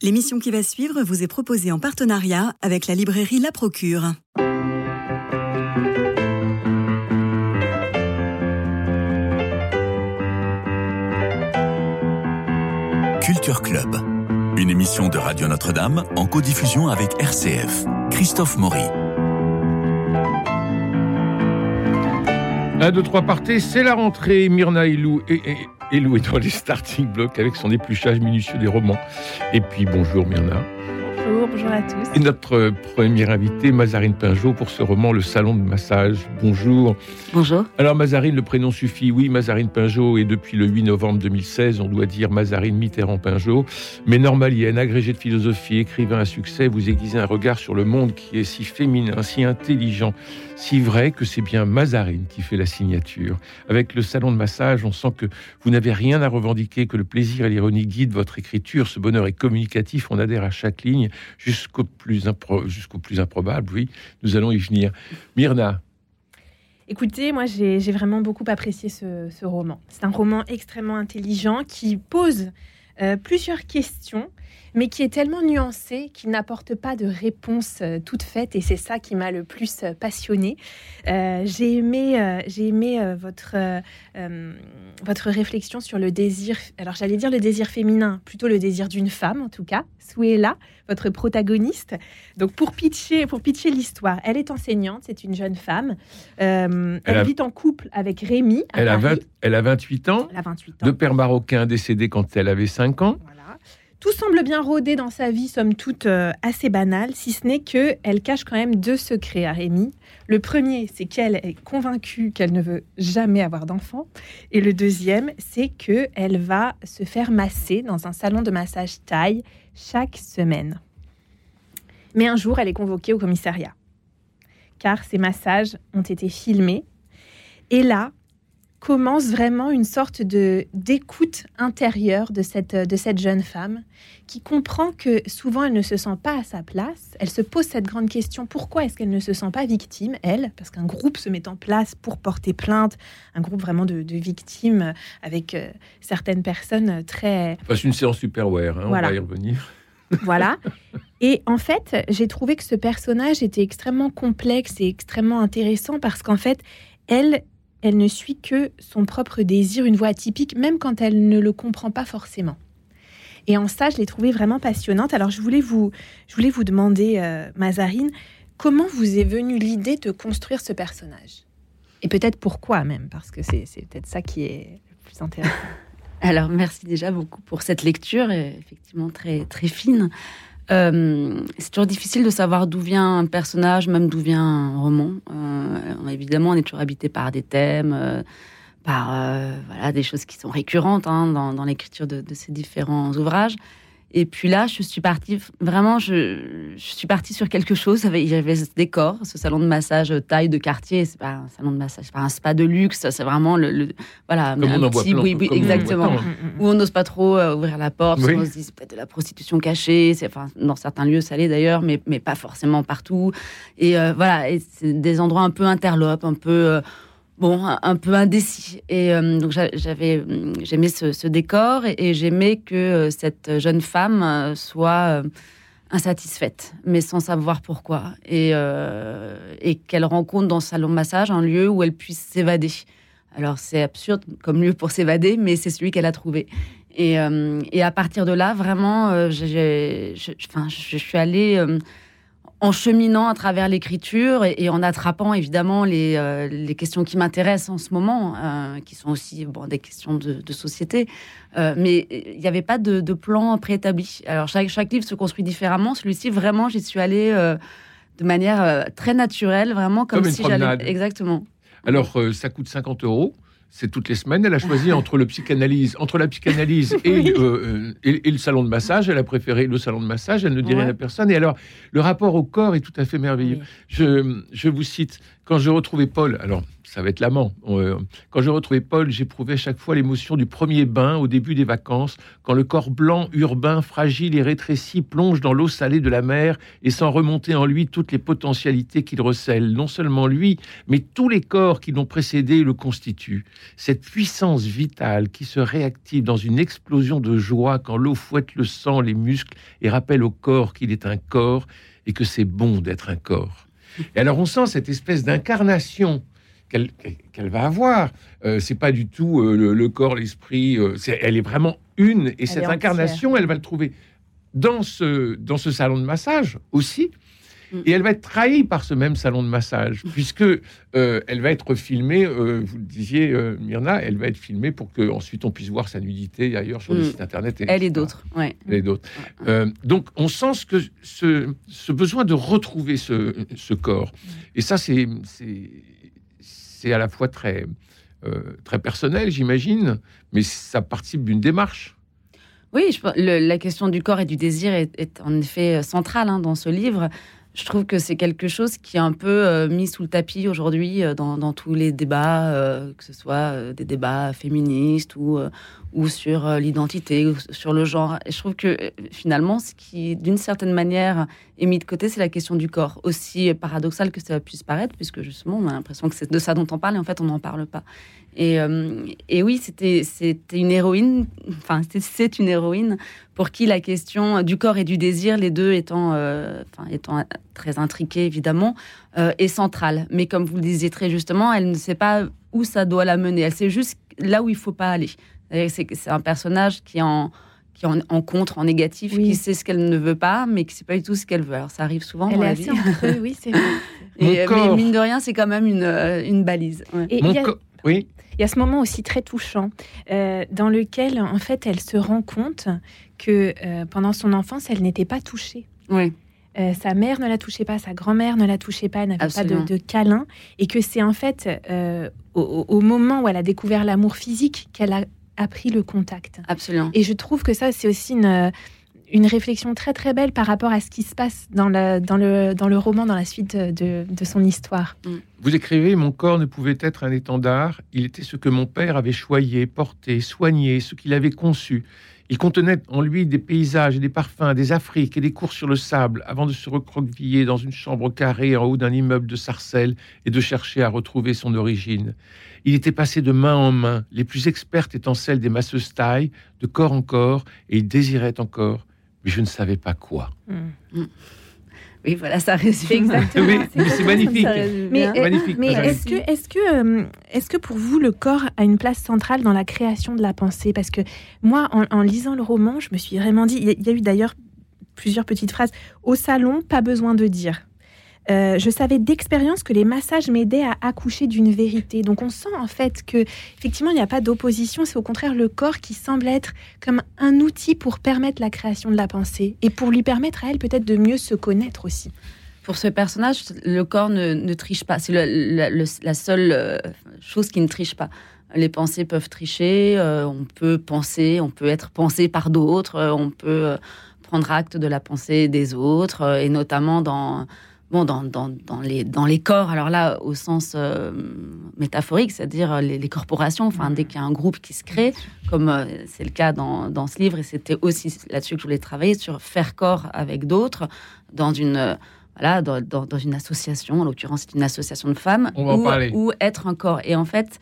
L'émission qui va suivre vous est proposée en partenariat avec la librairie La Procure. Culture Club, une émission de Radio Notre-Dame en codiffusion avec RCF. Christophe Maury. 1, 2, 3 partez, c'est la rentrée. Myrna Ilou et, et, Elou est dans les starting blocks avec son épluchage minutieux des romans. Et puis bonjour Myrna. Bonjour, bonjour à tous. Et notre premier invité, Mazarine Pinjot, pour ce roman Le Salon de Massage. Bonjour. Bonjour. Alors Mazarine, le prénom suffit, oui, Mazarine Pinjot, et depuis le 8 novembre 2016, on doit dire Mazarine Mitterrand Pinjot. Mais normalienne, agrégée de philosophie, écrivain à succès, vous aiguisez un regard sur le monde qui est si féminin, si intelligent, si vrai que c'est bien Mazarine qui fait la signature. Avec le salon de massage, on sent que vous n'avez rien à revendiquer, que le plaisir et l'ironie guident votre écriture. Ce bonheur est communicatif, on adhère à chaque ligne jusqu'au plus, jusqu'au plus improbable. Oui, nous allons y venir. Myrna, Écoutez, moi j'ai vraiment beaucoup apprécié ce, ce roman. C'est un roman extrêmement intelligent qui pose euh, plusieurs questions, mais qui est tellement nuancé qu'il n'apporte pas de réponse euh, toute faite, et c'est ça qui m'a le plus euh, passionné. j'ai aimé, j'ai aimé votre, votre réflexion sur le désir. Alors j'allais dire le désir féminin, plutôt le désir d'une femme en tout cas. Souela, votre protagoniste. Donc pour pitcher, pour pitcher l'histoire, elle est enseignante, c'est une jeune femme. elle, elle vit en couple avec Rémi. Elle a, elle a 28 ans. Elle a 28 ans. De père marocain décédé quand elle avait 5 ans. Tout semble bien rodé dans sa vie, somme toute euh, assez banale, si ce n'est que elle cache quand même deux secrets à Rémi. Le premier, c'est qu'elle est convaincue qu'elle ne veut jamais avoir d'enfant, et le deuxième, c'est que elle va se faire masser dans un salon de massage taille chaque semaine. Mais un jour, elle est convoquée au commissariat, car ces massages ont été filmés. Et là, commence vraiment une sorte de d'écoute intérieure de cette, de cette jeune femme qui comprend que souvent elle ne se sent pas à sa place. Elle se pose cette grande question pourquoi est-ce qu'elle ne se sent pas victime, elle? Parce qu'un groupe se met en place pour porter plainte, un groupe vraiment de, victimes avec euh, certaines personnes très. C'est une séance superware, hein, on va y revenir. Voilà. Et en fait, j'ai trouvé que ce personnage était extrêmement complexe et extrêmement intéressant parce qu'en fait, elle, elle ne suit que son propre désir, une voie atypique, même quand elle ne le comprend pas forcément. Et en ça, je l'ai trouvée vraiment passionnante. Alors, je voulais vous, je voulais vous demander, euh, Mazarine, comment vous est venue l'idée de construire ce personnage? Et peut-être pourquoi même, parce que c'est peut-être ça qui est le plus intéressant. Alors, merci déjà beaucoup pour cette lecture, effectivement très, très fine. Euh, c'est toujours difficile de savoir d'où vient un personnage, même d'où vient un roman. Euh, évidemment, on est toujours habité par des thèmes, euh, par voilà, des choses qui sont récurrentes hein, dans, l'écriture de, ces différents ouvrages. Et puis là, je suis partie, vraiment, je, je suis partie sur quelque chose. Il y avait ce décor, ce salon de massage taille de quartier. C'est pas un salon de massage, c'est pas un spa de luxe. C'est vraiment le, voilà, comme un petit, oui, oui, exactement. Où on n'ose pas trop euh, ouvrir la porte. On se dit c'est peut-être de la prostitution cachée. C'est, enfin, dans certains lieux, ça l'est d'ailleurs, mais, mais pas forcément partout. Et euh, voilà, et c'est des endroits un peu interlopes, un peu. Euh, bon, un, peu indécis. Et euh, donc j'avais, j'aimais ce, décor et, j'aimais que euh, cette jeune femme euh, soit insatisfaite, mais sans savoir pourquoi, et, qu'elle rencontre dans ce salon de massage un lieu où elle puisse s'évader. Alors c'est absurde comme lieu pour s'évader, mais c'est celui qu'elle a trouvé. Et, et, à partir de là, vraiment, je, suis allée en cheminant à travers l'écriture et, en attrapant évidemment les, euh, les questions qui m'intéressent en ce moment, euh, qui sont aussi bon, des questions de, société. Euh, mais il n'y avait pas de, plan préétabli. Alors chaque, chaque livre se construit différemment. Celui-ci, vraiment, j'y suis allée de manière très naturelle, vraiment comme, comme si j'allais. Exactement. Alors ça coûte 50 euros c'est toutes les semaines. Elle a choisi entre le psychanalyse, entre la psychanalyse euh, euh, et, et, le salon de massage. Elle a préféré le salon de massage. Elle ne dit rien à personne. Et alors, le rapport au corps est tout à fait merveilleux. Je, je, vous cite quand je retrouvais Paul, alors ça va être l'amant. Euh, quand je retrouvais Paul, j'éprouvais chaque fois l'émotion du premier bain au début des vacances, quand le corps blanc, urbain, fragile et rétréci plonge dans l'eau salée de la mer et sent remonter en lui toutes les potentialités qu'il recèle. Non seulement lui, mais tous les corps qui l'ont précédé le constituent. Cette puissance vitale qui se réactive dans une explosion de joie quand l'eau fouette le sang, les muscles et rappelle au corps qu'il est un corps et que c'est bon d'être un corps. Et alors on sent cette espèce d'incarnation qu'elle va avoir. Euh, c'est pas du tout euh, le, corps, l'esprit. Euh, elle est vraiment une. Et cette incarnation, elle va le trouver dans ce, dans ce salon de massage aussi. Mm. Et elle va être trahie par ce même salon de massage, mm. puisque elle va être filmée, vous le disiez, Myrna, elle va être filmée pour que ensuite on puisse voir sa nudité ailleurs sur le mm. site internet. elle et d'autres, ouais. Elle et d'autres. donc on sent que ce, ce besoin de retrouver ce, ce corps. Et ça, c'est c'est à la fois très, euh, très personnel, j'imagine, mais ça participe d'une démarche. Oui, je, la question du corps et du désir est, en effet centrale hein, dans ce livre. Je trouve que c'est quelque chose qui est un peu euh, mis sous le tapis aujourd'hui euh, dans, tous les débats, que ce soit des débats féministes ou, ou sur l'identité, ou sur le genre. Et je trouve que finalement, ce qui, d'une certaine manière, est mis de côté, c'est la question du corps. Aussi paradoxal que ça puisse paraître, puisque justement, on a l'impression que c'est de ça dont on parle, et en fait, on n'en parle pas. Et, euh, et oui, c'était une héroïne, enfin, c'est une héroïne pour qui la question du corps et du désir, les deux étant, euh, étant très intriqués, évidemment, euh, est centrale. Mais comme vous le disiez très justement, elle ne sait pas où ça doit la mener. Elle sait juste là où il faut pas aller. C'est un personnage qui en qui en, en, contre, en négatif, qui sait ce qu'elle ne veut pas, mais qui ne sait pas du tout ce qu'elle veut. Alors ça arrive souvent dans la vie. oui, c'est vrai. mais mine de rien, c'est quand même une, euh, une balise. Et Mon Oui. Il y a ce moment aussi très touchant euh, dans lequel, en fait, elle se rend compte que euh, pendant son enfance, elle n'était pas touchée. Oui. sa mère ne la touchait pas, sa grand-mère ne la touchait pas, elle n'avait pas de, de, câlin, et que c'est en fait au, au, moment où elle a découvert l'amour physique qu'elle a appris le contact. Absolument. Et je trouve que ça, c'est aussi une, une réflexion très très belle par rapport à ce qui se passe dans le, dans le, dans le roman, dans la suite de, de son histoire. Mm. Vous écrivez Mon corps ne pouvait être un étendard, il était ce que mon père avait choyé, porté, soigné, ce qu'il avait conçu. Il contenait en lui des paysages et des parfums, des Afriques et des courses sur le sable, avant de se recroqueviller dans une chambre carrée en haut d'un immeuble de sarcelles et de chercher à retrouver son origine. Il était passé de main en main, les plus expertes étant celles des masseuses taille, de corps en corps, et il désirait encore, mais je ne savais pas quoi. Mm. Oui, voilà, ça résume. Exactement. c'est magnifique. Mais, mais est-ce que, est-ce que, euh, est-ce que pour vous, le corps a une place centrale dans la création de la pensée? Parce que moi, en, lisant le roman, je me suis vraiment dit, il y a eu d'ailleurs plusieurs petites phrases. Au salon, pas besoin de dire. Euh, je savais d'expérience que les massages m'aidaient à accoucher d'une vérité. Donc on sent en fait que effectivement il n'y a pas d'opposition, c'est au contraire le corps qui semble être comme un outil pour permettre la création de la pensée et pour lui permettre à elle peut-être de mieux se connaître aussi. Pour ce personnage, le corps ne, triche pas. C'est la seule euh, chose qui ne triche pas. Les pensées peuvent tricher, euh, on peut penser, on peut être pensé par d'autres, on peut prendre acte de la pensée des autres, et notamment dans bon, dans, dans, dans, les, dans les corps, alors là, au sens euh, métaphorique, c'est-à-dire les, corporations, enfin, dès qu'il y a un groupe qui se crée, comme euh, c'est le cas dans, dans, ce livre, et c'était aussi là-dessus que je voulais travailler, sur faire corps avec d'autres, dans une. Euh, voilà, dans, dans, une association, en l'occurrence, c'est une association de femmes, ou être un corps. Et en fait,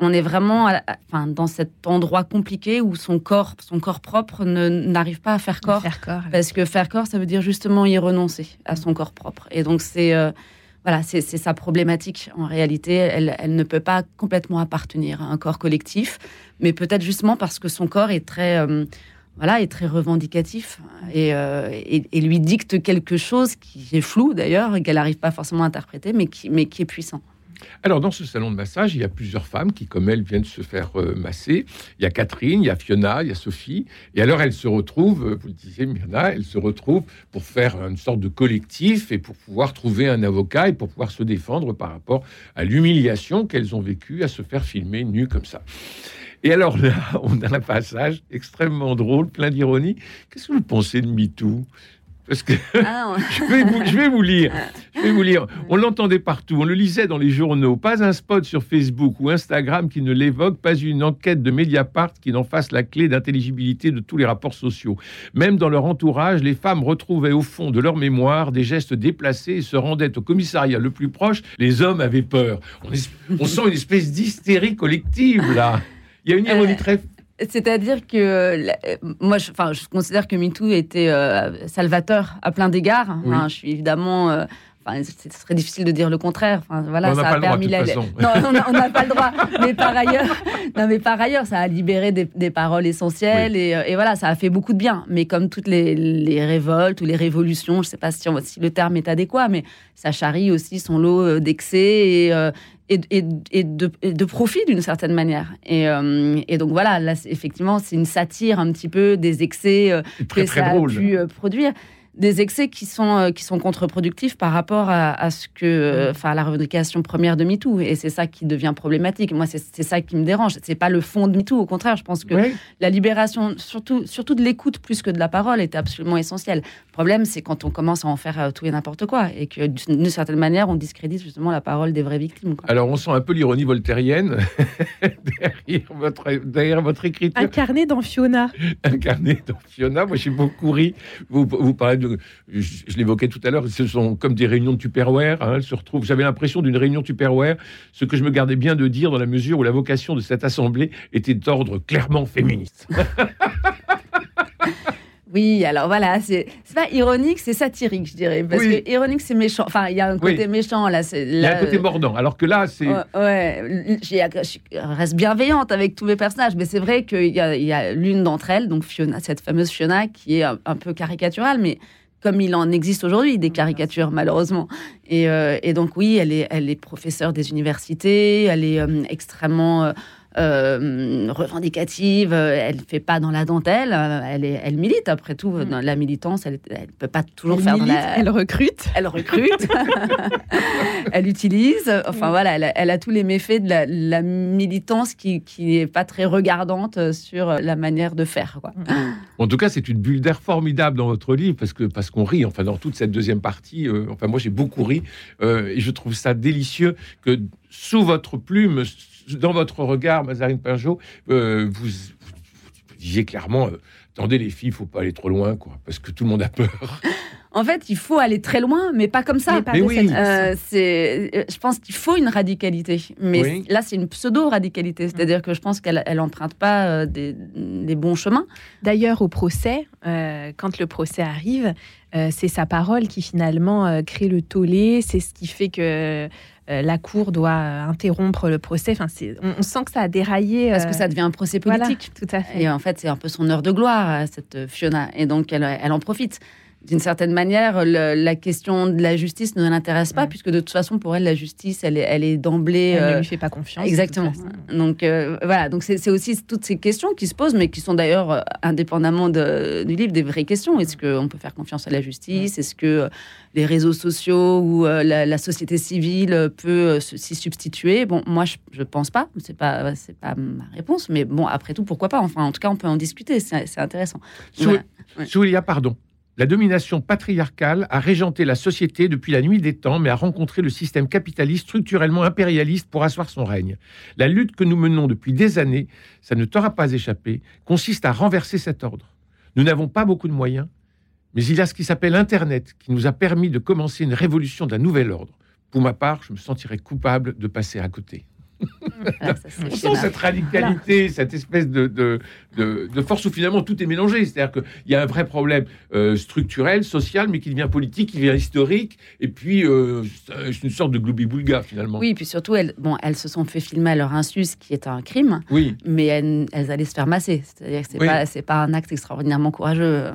on est vraiment enfin, dans cet endroit compliqué où son corps, son corps propre n'arrive pas à faire corps, Parce que faire corps, ça veut dire justement y renoncer à son corps propre. Et donc, c'est euh, voilà, c'est sa problématique. En réalité, elle, ne peut pas complètement appartenir à un corps collectif, mais peut-être justement parce que son corps est très. Euh, voilà, est très revendicatif euh, et, et, lui dicte quelque chose qui est flou d'ailleurs, et qu'elle n'arrive pas forcément à interpréter, mais qui, mais qui est puissant. Alors, dans ce salon de massage, il y a plusieurs femmes qui, comme elle, viennent se faire euh, masser. Il y a Catherine, il y a Fiona, il y a Sophie. Et alors, elles se retrouvent, euh, vous le disiez, Myrna, elles se retrouvent pour faire une sorte de collectif et pour pouvoir trouver un avocat et pour pouvoir se défendre par rapport à l'humiliation qu'elles ont vécue à se faire filmer nues comme ça. Et alors là, on a un passage extrêmement drôle, plein d'ironie. Qu'est-ce que vous pensez de MeToo? Parce que ah, je, vais vous, je, vais vous, lire. Je vais vous lire. On l'entendait partout, on le lisait dans les journaux. Pas un spot sur Facebook ou Instagram qui ne l'évoque, pas une enquête de Mediapart qui n'en fasse la clé d'intelligibilité de tous les rapports sociaux. Même dans leur entourage, les femmes retrouvaient au fond de leur mémoire des gestes déplacés et se rendaient au commissariat le plus proche. Les hommes avaient peur. On, on sent une espèce d'hystérie collective là. Il y a une ironie euh, très c'est-à-dire que euh, moi, je, enfin, je considère que MeToo était euh, salvateur à plein d'égards. je suis évidemment. Euh, enfin, ce serait difficile de dire le contraire. Enfin, voilà, ça a permis la. Non, on n'a pas le droit. Mais par ailleurs, non, mais par ailleurs, ça a libéré des, paroles essentielles et, et, voilà, ça a fait beaucoup de bien. Mais comme toutes les, les révoltes ou les révolutions, je ne sais pas si, si, le terme est adéquat, mais ça charrie aussi son lot d'excès et, et, et, de, de, profit d'une certaine manière. Et, euh, et, donc voilà, là, effectivement, c'est une satire un petit peu des excès euh, que ça a pu euh, produire des excès qui sont, euh, qui sont contre-productifs par rapport à, ce que, euh, enfin, la revendication première de MeToo. Et c'est ça qui devient problématique. Moi, c'est ça qui me dérange. C'est pas le fond de MeToo. Au contraire, je pense que la libération, surtout, surtout de l'écoute plus que de la parole, est absolument essentielle. Le problème, c'est quand on commence à en faire euh, tout et n'importe quoi et que d'une certaine manière, on discrédite justement la parole des vraies victimes. Alors, on sent un peu l'ironie voltairienne derrière, votre, derrière votre écriture. Incarné dans Fiona. Incarné dans Fiona. Moi, j'ai beaucoup ri. Vous, vous parlez de je, l'évoquais tout à l'heure, ce sont comme des réunions de Tupperware. Hein, se retrouvent. J'avais l'impression d'une réunion Tupperware, ce que je me gardais bien de dire dans la mesure où la vocation de cette assemblée était d'ordre clairement féministe. Oui, alors voilà, c'est pas ironique, c'est satirique, je dirais. Parce que ironique, c'est méchant. Enfin, il y a un côté méchant là. Il y a un côté mordant. Alors que là, c'est. ouais, je reste bienveillante avec tous mes personnages, mais c'est vrai qu'il y a, l'une d'entre elles, donc Fiona, cette fameuse Fiona, qui est un, peu caricaturale, mais comme il en existe aujourd'hui des caricatures malheureusement. Et, euh, donc oui, elle est, elle est professeure des universités, elle est euh, extrêmement euh, euh, revendicative, euh, elle fait pas dans la dentelle, euh, elle, est, elle milite après tout. Mm. Dans la militance, elle ne peut pas toujours faire la... Elle recrute. Elle recrute. elle utilise. Enfin mm. voilà, elle a, tous les méfaits de la, militance qui n'est pas très regardante sur la manière de faire. Quoi. Mm. En tout cas, c'est une bulle d'air formidable dans votre livre parce que parce qu'on rit. Enfin, dans toute cette deuxième partie, enfin moi j'ai beaucoup ri et je trouve ça délicieux que sous votre plume dans votre regard, Mazarine Pinjot, euh, vous, disiez clairement euh, attendez les filles, il faut pas aller trop loin, quoi, parce que tout le monde a peur. En fait, il faut aller très loin, mais pas comme ça. Mais oui. Euh, je pense qu'il faut une radicalité, mais là, c'est une pseudo-radicalité, c'est-à-dire que je pense qu'elle elle emprunte pas des, bons chemins. D'ailleurs, au procès, quand le procès arrive, c'est sa parole qui finalement crée le tollé, c'est ce qui fait que euh, la Cour doit interrompre le procès. Enfin, on, sent que ça a déraillé. Parce que ça devient un procès politique. tout à fait. Et en fait, c'est un peu son heure de gloire, cette Fiona. Et donc, elle en profite d'une certaine manière, la question de la justice ne l'intéresse pas, puisque de toute façon, pour elle, la justice, elle est, elle est d'emblée. Elle ne euh, lui fait pas confiance. Exactement. Donc euh, voilà, donc c'est aussi toutes ces questions qui se posent, mais qui sont d'ailleurs, euh, indépendamment de, du livre, des vraies questions. Est-ce qu'on peut faire confiance à la justice? Est-ce que les réseaux sociaux ou la, société civile peut s'y substituer? Bon, moi, je ne pense pas. C'est pas, c'est pas ma réponse, mais bon, après tout, pourquoi pas? Enfin, en tout cas, on peut en discuter. C'est intéressant. Soulia, pardon. La domination patriarcale a régenté la société depuis la nuit des temps, mais a rencontré le système capitaliste structurellement impérialiste pour asseoir son règne. La lutte que nous menons depuis des années, ça ne t'aura pas échappé, consiste à renverser cet ordre. Nous n'avons pas beaucoup de moyens, mais il y a ce qui s'appelle Internet, qui nous a permis de commencer une révolution d'un nouvel ordre. Pour ma part, je me sentirais coupable de passer à côté. Ah, cette radicalité, cette espèce de, de, force où finalement tout est mélangé. C'est-à-dire qu'il y a un vrai problème euh, structurel, social, mais qui devient politique, qui devient historique, et puis euh, c'est une sorte de gloubi-boulga finalement. Oui, puis surtout, elles, bon, elles se sont fait filmer à leur insu, ce qui est un crime, oui. mais elles, allaient se faire masser. C'est-à-dire que ce n'est pas, pas un acte extraordinairement courageux euh,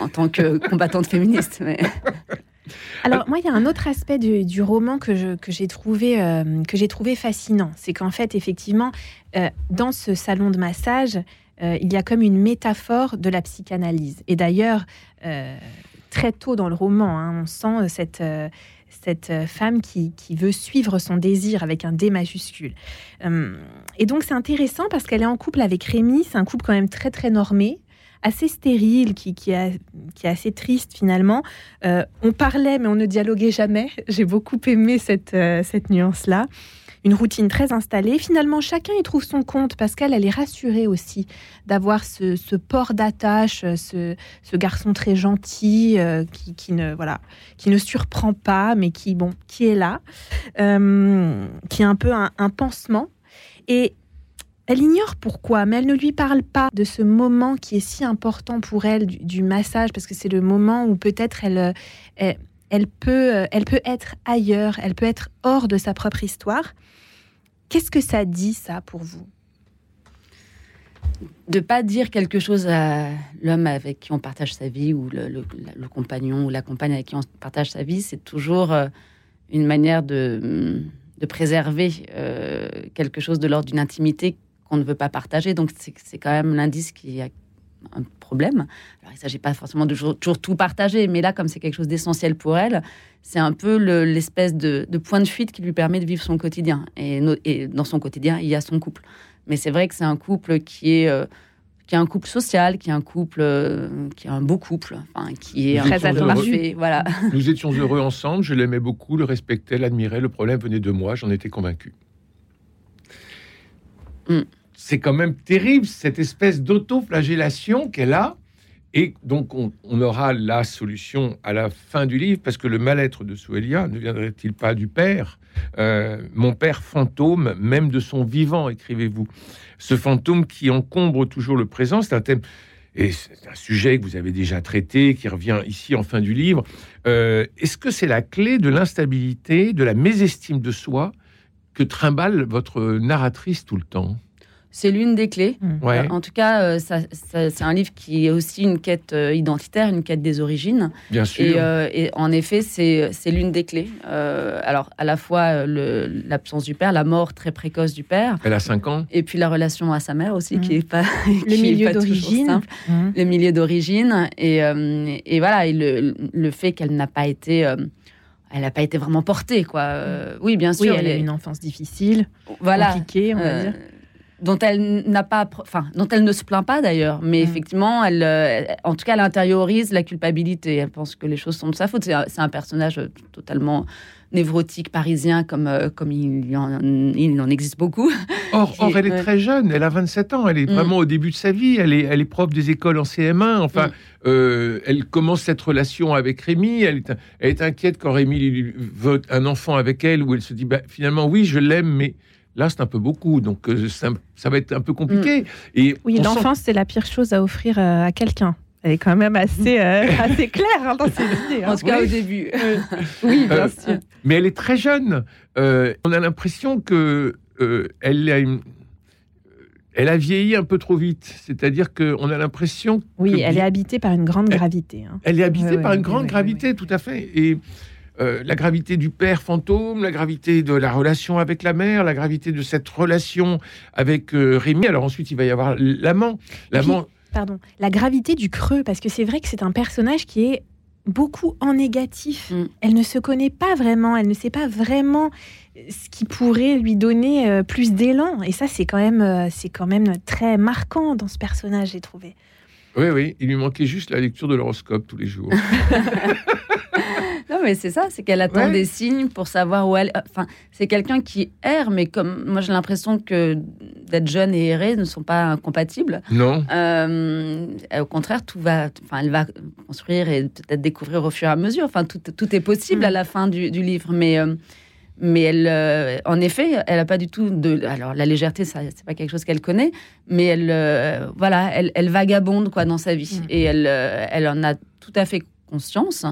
en tant que combattante féministe. Mais... Alors moi, il y a un autre aspect du, roman que, j'ai trouvé, euh, trouvé fascinant. C'est qu'en fait, effectivement, euh, dans ce salon de massage, euh, il y a comme une métaphore de la psychanalyse. Et d'ailleurs, très tôt dans le roman, hein, on sent cette, cette femme qui, qui, veut suivre son désir avec un D majuscule. et donc c'est intéressant parce qu'elle est en couple avec Rémi, c'est un couple quand même très très normé assez stérile, qui, qui, est, qui assez triste finalement. on parlait, mais on ne dialoguait jamais. J'ai beaucoup aimé cette, cette nuance-là une routine très installée. Finalement, chacun y trouve son compte qu'elle, elle est rassurée aussi d'avoir ce, port d'attache, ce, garçon très gentil euh, qui, ne voilà, qui ne surprend pas, mais qui bon, qui est là, euh, qui est un peu un, pansement. Et elle ignore pourquoi, mais elle ne lui parle pas de ce moment qui est si important pour elle du, massage, parce que c'est le moment où peut-être elle, elle, elle, peut, elle peut être ailleurs, elle peut être hors de sa propre histoire. Qu'est-ce que ça dit, ça, pour vous? De pas dire quelque chose à l'homme avec qui on partage sa vie ou le, compagnon ou la compagne avec qui on partage sa vie, c'est toujours euh, une manière de, préserver euh, quelque chose de l'ordre d'une intimité qu'on ne veut pas partager. Donc c'est quand même l'indice qu'il y a un problème. Alors, il ne s'agit pas forcément de toujours, tout partager, mais là, comme c'est quelque chose d'essentiel pour elle, c'est un peu l'espèce de, point de fuite qui lui permet de vivre son quotidien. Et, et, dans son quotidien, il y a son couple. Mais c'est vrai que c'est un couple qui est, euh, qui est un couple social, qui est un couple, euh, qui est un beau couple, enfin, qui est très parfait. Voilà. Nous étions heureux ensemble, je l'aimais beaucoup, le respectais, l'admirais. Le problème venait de moi, j'en étais convaincu. Hmm c'est quand même terrible, cette espèce d'auto-flagellation qu'elle a. Et donc, on, aura la solution à la fin du livre, parce que le mal-être de Souelia ne viendrait-il pas du père? Euh, Mon père fantôme, même de son vivant, écrivez-vous. Ce fantôme qui encombre toujours le présent, c'est un thème, et c'est un sujet que vous avez déjà traité, qui revient ici en fin du livre. Euh, est-ce que c'est la clé de l'instabilité, de la mésestime de soi que trimballe votre narratrice tout le temps? C'est l'une des clés. Mmh. Euh, en tout cas, euh, c'est un livre qui est aussi une quête euh, identitaire, une quête des origines. Bien sûr. Et, en effet, c'est l'une des clés. alors, à la fois l'absence du père, la mort très précoce du père. Elle a 5 ans. Et puis la relation à sa mère aussi, mmh. qui est pas. le milieu d'origine. Mmh. Le milieu d'origine. Et, et, voilà, et le, le fait qu'elle n'a pas été elle n'a pas été vraiment portée, quoi. oui, bien sûr. elle, a une enfance difficile, voilà, compliquée, on va dire dont elle n'a pas, enfin, dont elle ne se plaint pas d'ailleurs, mais mm. effectivement, elle, euh, en tout cas, elle intériorise la culpabilité. Elle pense que les choses sont de sa faute. C'est un, personnage euh, totalement névrotique parisien comme, euh, comme il, en, il en existe beaucoup. Or, or elle est très jeune, elle a 27 ans, elle est mm. vraiment au début de sa vie, elle est, elle est prof des écoles en CM1, enfin, mm. elle commence cette relation avec Rémi, elle est, elle est inquiète quand Rémi veut un enfant avec elle, où elle se dit, bah, finalement, oui, je l'aime, mais Là, c'est un peu beaucoup, donc euh, ça, va être un peu compliqué. Mm. Et oui, l'enfance, c'est la pire chose à offrir euh, à quelqu'un. Elle est quand même assez, euh, assez claire hein, dans ses idées. Hein. En tout cas, au début. oui, bien sûr. Mais elle est très jeune. on a l'impression que elle a elle a vieilli un peu trop vite. C'est-à-dire qu'on a l'impression. Oui, elle est habitée par une grande gravité. Hein. Elle est habitée par une grande gravité, tout à fait. Et euh, la gravité du père fantôme, la gravité de la relation avec la mère, la gravité de cette relation avec euh, Rémi. Alors ensuite, il va y avoir l'amant. L'amant. Pardon, la gravité du creux, parce que c'est vrai que c'est un personnage qui est beaucoup en négatif. Mm. Elle ne se connaît pas vraiment, elle ne sait pas vraiment ce qui pourrait lui donner euh, plus d'élan. Et ça, c'est quand même, c'est quand même très marquant dans ce personnage, j'ai trouvé. Oui, oui, il lui manquait juste la lecture de l'horoscope tous les jours. non, mais c'est ça, c'est qu'elle attend des signes pour savoir où elle. Enfin, c'est quelqu'un qui erre, mais comme moi j'ai l'impression que d'être jeune et errer ne sont pas incompatibles. Non. Euh, au contraire, tout va. Enfin, elle va construire et peut-être découvrir au fur et à mesure. Enfin, tout, tout est possible à mm. la fin du, du livre, mais. Euh, mais elle, euh, en effet, elle n'a pas du tout de. Alors, la légèreté, ça, c'est pas quelque chose qu'elle connaît, mais elle, voilà, elle, elle, vagabonde quoi dans sa vie, mm. et elle, elle en a tout à fait conscience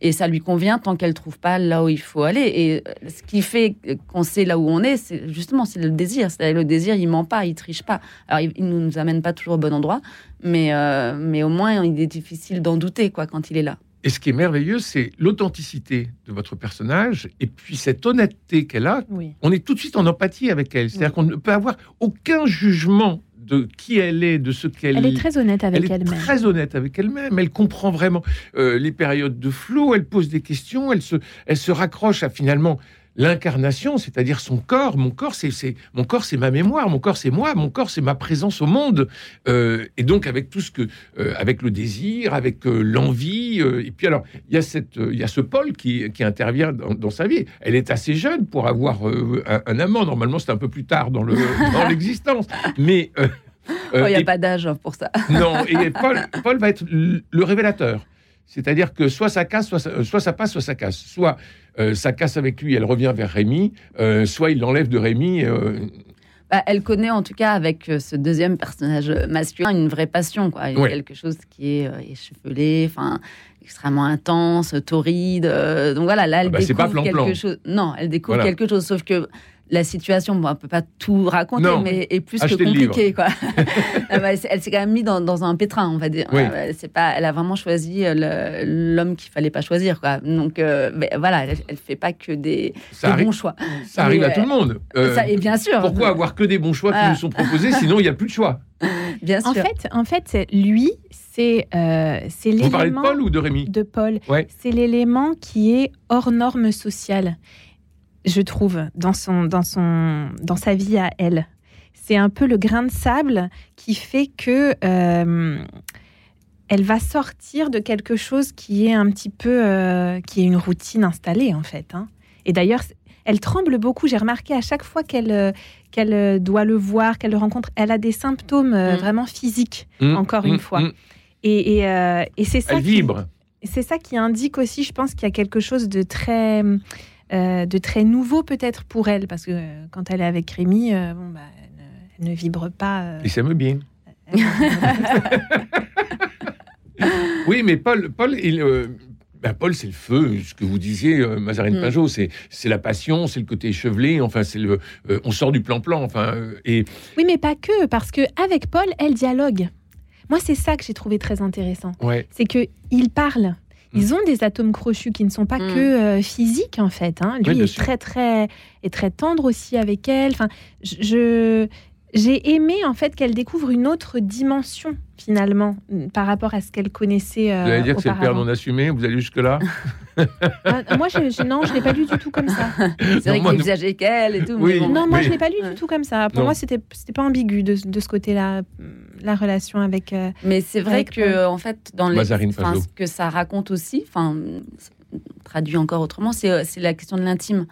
et ça lui convient tant qu'elle trouve pas là où il faut aller. Et ce qui fait qu'on sait là où on est, c'est justement c'est le désir. C'est le désir, il ment pas, il triche pas. Alors il, ne nous amène pas toujours au bon endroit, mais euh, mais au moins il est difficile d'en douter quoi quand il est là. Et ce qui est merveilleux, c'est l'authenticité de votre personnage et puis cette honnêteté qu'elle a. On est tout de suite en empathie avec elle. C'est-à-dire qu'on ne peut avoir aucun jugement de qui elle est, de ce qu'elle. Elle est très honnête avec elle-même. Elle est très honnête avec elle-même. Elle comprend vraiment euh, les périodes de flot. Elle pose des questions. Elle se, elle se raccroche à finalement l'incarnation, c'est-à-dire son corps. Mon corps, c'est mon corps, c'est ma mémoire. Mon corps, c'est moi. Mon corps, c'est ma présence au monde. Euh, et donc avec tout ce que, euh, avec le désir, avec euh, l'envie. et puis alors, il y a cette, il y a ce Paul qui, qui intervient dans, sa vie. Elle est assez jeune pour avoir un, amant. Normalement, c'est un peu plus tard dans le dans l'existence. Mais il n'y a pas d'âge pour ça. non. Et Paul, Paul va être le révélateur. C'est-à-dire que soit ça casse, soit ça, soit ça passe, soit ça casse. Soit euh, ça casse avec lui, elle revient vers Rémi, euh, soit il l'enlève de Rémi. Euh. Bah, elle connaît en tout cas avec ce deuxième personnage masculin une vraie passion, quoi. quelque chose qui est échevelé, enfin extrêmement intense, torride. donc voilà, là elle ah bah, découvre quelque chose. Non, elle découvre quelque chose, sauf que la situation, bon, on peut pas tout raconter, mais est plus que compliquée. Quoi. Ah bah, elle s'est quand même mise dans, un pétrin, on va dire. C'est pas, elle a vraiment choisi euh, l'homme qu'il fallait pas choisir. Quoi. Donc euh, voilà, elle, ne fait pas que des, bons choix. Ça arrive à tout le monde. Euh, ça, et bien sûr. Pourquoi avoir que des bons choix qui ah. nous sont proposés, sinon il n'y a plus de choix? Bien sûr. En fait, en fait lui, c'est c'est l'élément. Vous parlez de Paul ou de Rémi? De Paul. C'est l'élément qui est hors norme sociale je trouve, dans, son, dans, son, dans sa vie à elle. C'est un peu le grain de sable qui fait que euh, elle va sortir de quelque chose qui est un petit peu, euh, qui est une routine installée en fait. Hein. Et d'ailleurs, elle tremble beaucoup. J'ai remarqué à chaque fois qu'elle euh, qu'elle doit le voir, qu'elle le rencontre, elle a des symptômes mm. vraiment physiques. Mm. Encore une mm. fois. Et, et, c'est ça. Elle vibre. C'est ça qui indique aussi, je pense, qu'il y a quelque chose de très euh, de très nouveau peut-être pour elle, parce que euh, quand elle est avec Rémi, euh, bon, bah, elle, ne, vibre pas. Et ça me bien. oui, mais Paul, Paul, il, ben, Paul, c'est le feu, ce que vous disiez, Mazarine mm. Pajot, c'est la passion, c'est le côté échevelé, enfin, c'est le, on sort du plan-plan, enfin, et... Oui, mais pas que, parce que avec Paul, elle dialogue. Moi, c'est ça que j'ai trouvé très intéressant. C'est que il parle, ils ont des atomes crochus qui ne sont pas mm. que euh, physiques en fait. Hein. Lui est très très est très tendre aussi avec elle. Enfin, je j'ai aimé en fait qu'elle découvre une autre dimension finalement par rapport à ce qu'elle connaissait. Euh, vous allez dire que c'est le père non assumé Vous allez jusque là ah, Moi, je, non, je l'ai pas lu du tout comme ça. C'est vrai qu'il exagère qu'elle et tout. Non, moi, je l'ai pas lu du tout comme ça. Pour moi, c'était c'était pas ambigu de, de ce côté-là la relation avec. Euh, mais c'est vrai que en fait dans les, ce que ça raconte aussi, enfin traduit encore autrement, c'est la question de l'intime.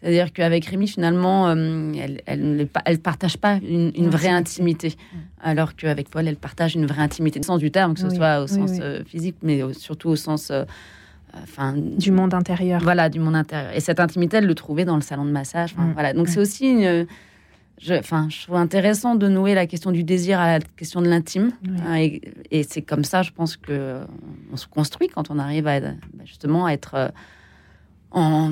C'est-à-dire qu'avec Rémi, finalement, euh, elle, elle, elle, partage pas une, vraie intimité, alors qu'avec Paul, elle partage une vraie intimité, au sens du terme, que ce soit au sens euh, physique, mais surtout au sens, enfin, du monde intérieur. Voilà, du monde intérieur. Et cette intimité, elle le trouvait dans le salon de massage. Voilà, donc c'est aussi une, je, enfin, je trouve intéressant de nouer la question du désir à la question de l'intime. Hein, et, c'est comme ça, je pense que on se construit quand on arrive à bah, justement à être euh, en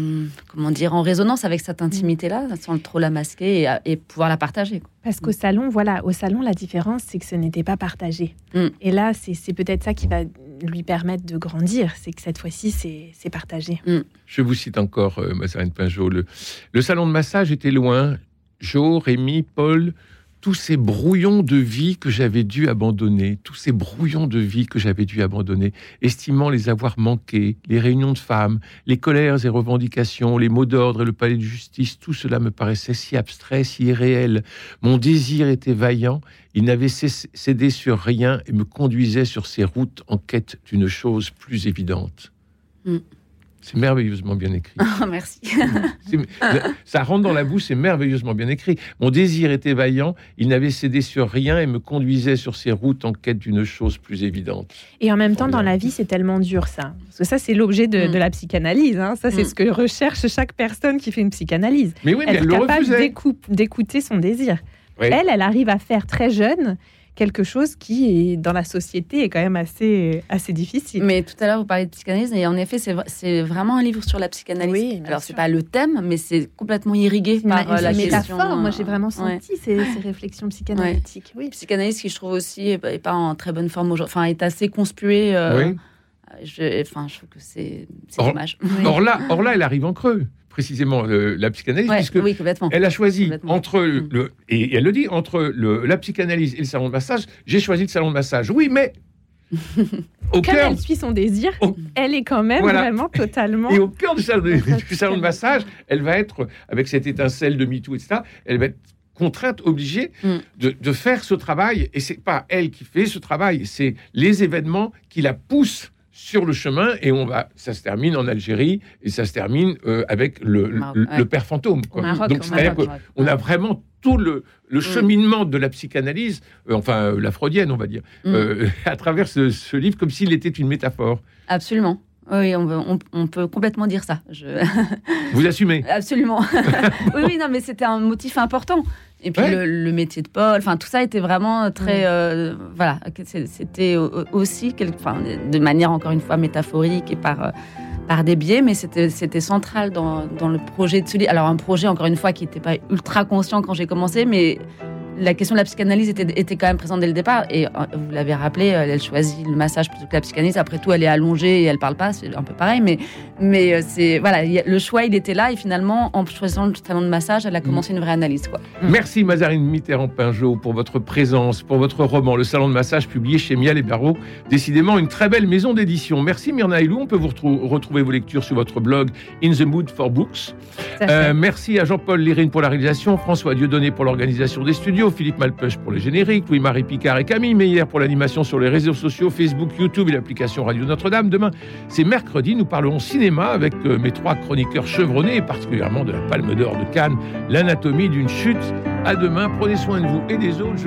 comment dire en résonance avec cette intimité-là, sans trop la masquer et, pouvoir la partager. Parce qu'au salon, voilà, au salon, la différence, c'est que ce n'était pas partagé. Mm. Et là, c'est peut-être ça qui va lui permettre de grandir, c'est que cette fois-ci, c'est partagé. Mm. Je vous cite encore, euh, Mazarine Pinjot, le, le salon de massage était loin, Jo, Rémi, Paul, tous ces brouillons de vie que j'avais dû abandonner, tous ces brouillons de vie que j'avais dû abandonner, estimant les avoir manqués, les réunions de femmes, les colères et revendications, les mots d'ordre et le palais de justice, tout cela me paraissait si abstrait, si irréel. Mon désir était vaillant, il n'avait cédé sur rien et me conduisait sur ces routes en quête d'une chose plus évidente. Mm. C'est merveilleusement bien écrit. Oh, merci. ça rentre dans la bouche, c'est merveilleusement bien écrit. Mon désir était vaillant, il n'avait cédé sur rien et me conduisait sur ses routes en quête d'une chose plus évidente. Et en même temps, dans la vie, c'est tellement dur ça. Parce que ça, c'est l'objet de, mm. la psychanalyse. Hein. Ça, c'est mm. ce que recherche chaque personne qui fait une psychanalyse. Mais oui, mais elle, est capable d'écouter son désir. Elle, elle arrive à faire très jeune quelque chose qui, dans la société, est quand même assez, assez difficile. Mais tout à l'heure, vous parlez de psychanalyse, et en effet, c'est vraiment un livre sur la psychanalyse. Oui, Alors, c'est pas le thème, mais c'est complètement irrigué par euh, la métaphore. Moi, j'ai vraiment senti ces, réflexions psychanalytiques. Oui. Psychanalyse qui, je trouve aussi, n'est pas en très bonne forme aujourd'hui. Enfin, est assez conspuée. Euh, oui. Je, enfin, je trouve que c'est dommage. Or là, or là, elle arrive en creux précisément la psychanalyse, puisque elle a choisi entre mm. le et elle le dit entre le, la psychanalyse et le salon de massage. J'ai choisi le salon de massage. Oui, mais au Comme cœur elle suit son désir, Au- elle est quand même Voilà. vraiment totalement. Et au cœur du salon, du de massage, elle va être, avec cette étincelle de MeToo, etc., elle va être contrainte, obligée Mm. de, de faire ce travail. Et c'est pas elle qui fait ce travail, c'est les événements qui la poussent sur le chemin et on va ça se termine en Algérie et ça se termine euh, avec le, Maroc, le, ouais. le père fantôme quoi. Maroc, donc c'est-à-dire Maroc. qu'on a vraiment tout le, le cheminement de la psychanalyse euh, enfin euh, la freudienne on va dire Mm. à travers ce, ce livre comme s'il était une métaphore Absolument. Oui, on, veut- on- on peut complètement dire ça. Je... vous assumez Absolument. oui, oui, non, mais c'était un motif important. Et puis Ouais. le, le métier de Paul, enfin tout ça était vraiment très, euh, voilà, c'était au- aussi, enfin, de manière encore une fois métaphorique et par euh, par des biais, mais c'était central dans, dans le projet de livre. Alors un projet encore une fois qui n'était pas ultra conscient quand j'ai commencé, mais la question de la psychanalyse était, était quand même présente dès le départ. Et euh, vous l'avez rappelé, euh, elle choisit le massage plutôt que la psychanalyse. Après tout, elle est allongée et elle parle pas, c'est un peu pareil. Mais, mais euh, c'est voilà, le choix, il était là. Et finalement, en choisissant le salon de massage, elle a commencé une vraie analyse. Quoi. Merci Mazarine Mitterrand-Pinjot pour votre présence, pour votre roman Le Salon de Massage publié chez Miel et Barreau. Décidément une très belle maison d'édition. Merci Myrna Elou. On peut vous retrouver vos lectures sur votre blog In the Mood for Books. Euh, merci à Jean-Paul Lérine pour la réalisation, François Dieudonné pour l'organisation des studios, Philippe Malpeuch pour les génériques, Louis-Marie Picard et Camille Meyer pour l'animation sur les réseaux sociaux, Facebook, YouTube et l'application Radio Notre-Dame. Demain, c'est mercredi, nous parlerons cinéma avec euh, mes trois chroniqueurs chevronnés particulièrement de la Palme d'Or de Cannes, l'anatomie d'une chute. À demain, prenez soin de vous et des autres.